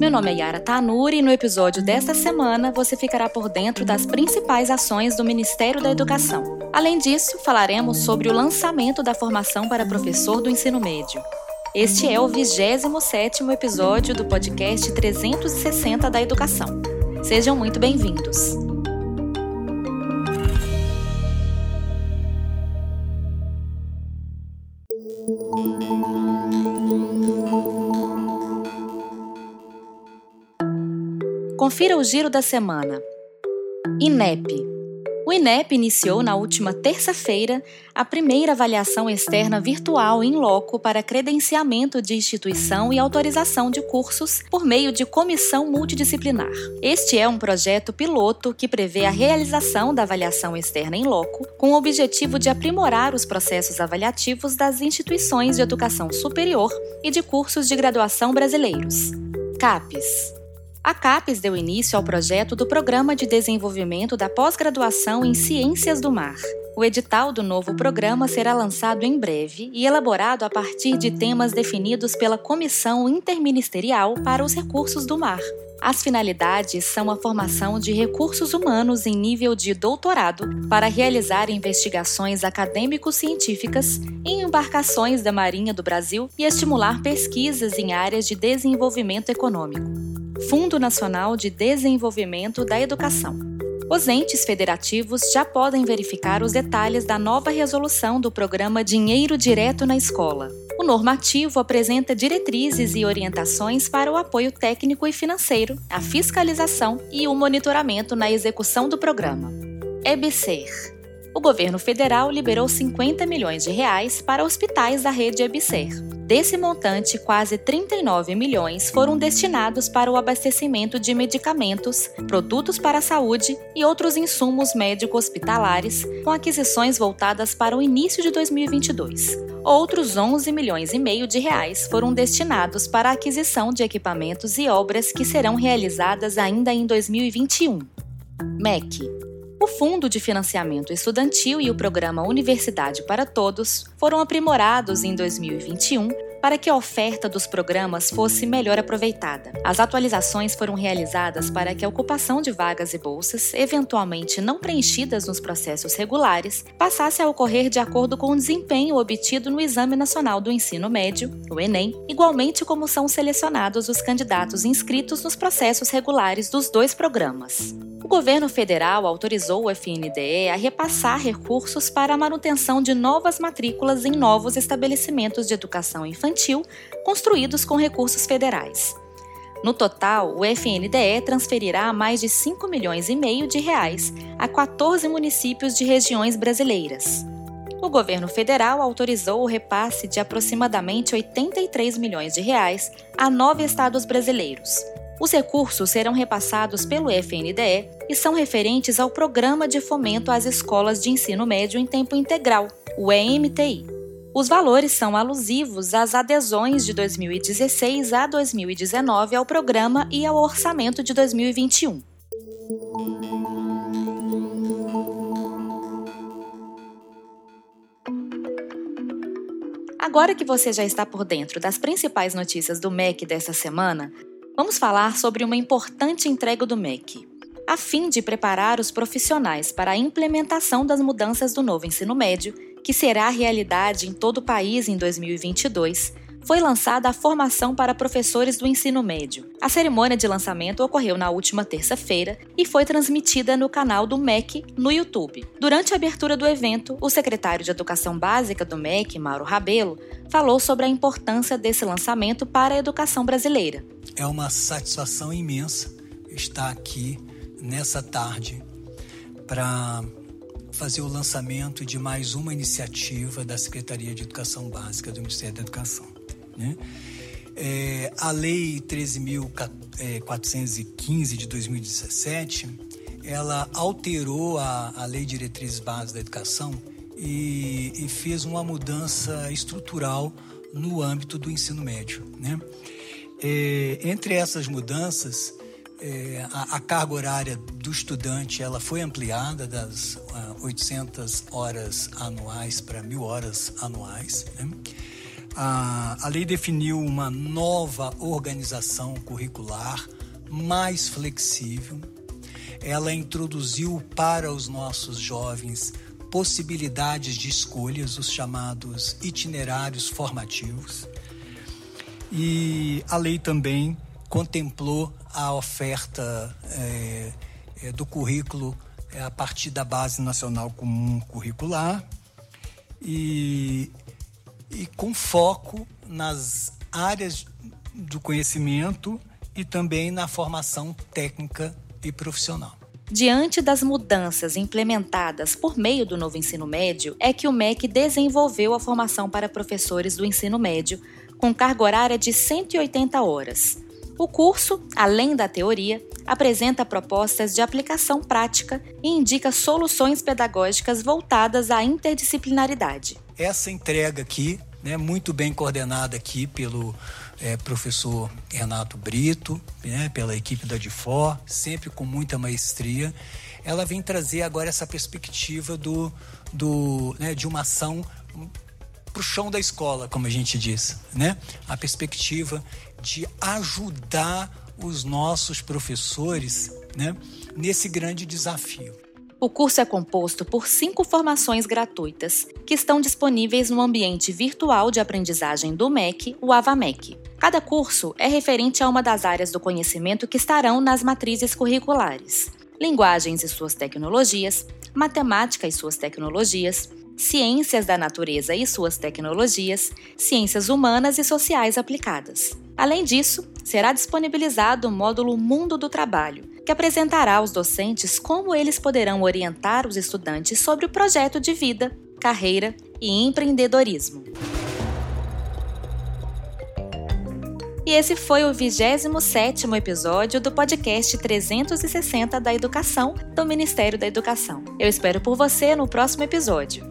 Meu nome é Yara Tanuri e no episódio desta semana você ficará por dentro das principais ações do Ministério da Educação. Além disso, falaremos sobre o lançamento da formação para professor do ensino médio. Este é o 27º episódio do podcast 360 da Educação. Sejam muito bem-vindos. Confira o giro da semana. INEP. O INEP iniciou na última terça-feira a primeira avaliação externa virtual em loco para credenciamento de instituição e autorização de cursos por meio de comissão multidisciplinar. Este é um projeto piloto que prevê a realização da avaliação externa em loco com o objetivo de aprimorar os processos avaliativos das instituições de educação superior e de cursos de graduação brasileiros. CAPES a CAPES deu início ao projeto do Programa de Desenvolvimento da Pós-Graduação em Ciências do Mar. O edital do novo programa será lançado em breve e elaborado a partir de temas definidos pela Comissão Interministerial para os Recursos do Mar. As finalidades são a formação de recursos humanos em nível de doutorado para realizar investigações acadêmico-científicas em embarcações da Marinha do Brasil e estimular pesquisas em áreas de desenvolvimento econômico. Fundo Nacional de Desenvolvimento da Educação. Os entes federativos já podem verificar os detalhes da nova resolução do programa Dinheiro Direto na Escola. O normativo apresenta diretrizes e orientações para o apoio técnico e financeiro, a fiscalização e o monitoramento na execução do programa. EBSER o governo federal liberou 50 milhões de reais para hospitais da rede EBSER. Desse montante, quase 39 milhões foram destinados para o abastecimento de medicamentos, produtos para a saúde e outros insumos médico-hospitalares, com aquisições voltadas para o início de 2022. Outros 11 milhões e meio de reais foram destinados para a aquisição de equipamentos e obras que serão realizadas ainda em 2021. MEC o Fundo de Financiamento Estudantil e o Programa Universidade para Todos foram aprimorados em 2021 para que a oferta dos programas fosse melhor aproveitada. As atualizações foram realizadas para que a ocupação de vagas e bolsas, eventualmente não preenchidas nos processos regulares, passasse a ocorrer de acordo com o desempenho obtido no Exame Nacional do Ensino Médio, o Enem, igualmente como são selecionados os candidatos inscritos nos processos regulares dos dois programas governo federal autorizou o FNDE a repassar recursos para a manutenção de novas matrículas em novos estabelecimentos de educação infantil construídos com recursos federais. No total, o FNDE transferirá mais de 5 milhões e meio de reais a 14 municípios de regiões brasileiras. O governo federal autorizou o repasse de aproximadamente 83 milhões de reais a nove estados brasileiros. Os recursos serão repassados pelo FNDE e são referentes ao Programa de Fomento às Escolas de Ensino Médio em Tempo Integral, o EMTI. Os valores são alusivos às adesões de 2016 a 2019 ao programa e ao orçamento de 2021. Agora que você já está por dentro das principais notícias do MEC dessa semana, vamos falar sobre uma importante entrega do MEC. A fim de preparar os profissionais para a implementação das mudanças do novo ensino médio, que será realidade em todo o país em 2022, foi lançada a formação para professores do ensino médio. A cerimônia de lançamento ocorreu na última terça-feira e foi transmitida no canal do MEC no YouTube. Durante a abertura do evento, o secretário de Educação Básica do MEC, Mauro Rabelo, falou sobre a importância desse lançamento para a educação brasileira. É uma satisfação imensa estar aqui nessa tarde para fazer o lançamento de mais uma iniciativa da Secretaria de Educação Básica do Ministério da Educação. Né? É, a Lei 13.415 de 2017, ela alterou a, a Lei Diretrizes Básicas da Educação e, e fez uma mudança estrutural no âmbito do ensino médio. Né? É, entre essas mudanças, é, a, a, carga horária do estudante ela foi ampliada das uh, 800 horas anuais para mil horas anuais. Né? A, a lei definiu uma nova organização curricular mais flexível. Ela introduziu para os nossos jovens possibilidades de escolhas, os chamados itinerários formativos. E a lei também contemplou a oferta é, é, do currículo é, a partir da Base Nacional Comum Curricular e, e com foco nas áreas do conhecimento e também na formação técnica e profissional. Diante das mudanças implementadas por meio do novo ensino médio, é que o MEC desenvolveu a formação para professores do ensino médio, com carga horária de 180 horas. O curso, além da teoria, apresenta propostas de aplicação prática e indica soluções pedagógicas voltadas à interdisciplinaridade. Essa entrega aqui, né, muito bem coordenada aqui pelo é, professor Renato Brito, né, pela equipe da DIFOR, sempre com muita maestria, ela vem trazer agora essa perspectiva do, do, né, de uma ação para o chão da escola, como a gente diz, né? A perspectiva de ajudar os nossos professores, né, nesse grande desafio. O curso é composto por cinco formações gratuitas, que estão disponíveis no ambiente virtual de aprendizagem do MEC, o AvaMEC. Cada curso é referente a uma das áreas do conhecimento que estarão nas matrizes curriculares: linguagens e suas tecnologias, matemática e suas tecnologias, ciências da natureza e suas tecnologias, ciências humanas e sociais aplicadas. Além disso, será disponibilizado o módulo Mundo do Trabalho, que apresentará aos docentes como eles poderão orientar os estudantes sobre o projeto de vida, carreira e empreendedorismo. E esse foi o 27º episódio do podcast 360 da Educação do Ministério da Educação. Eu espero por você no próximo episódio.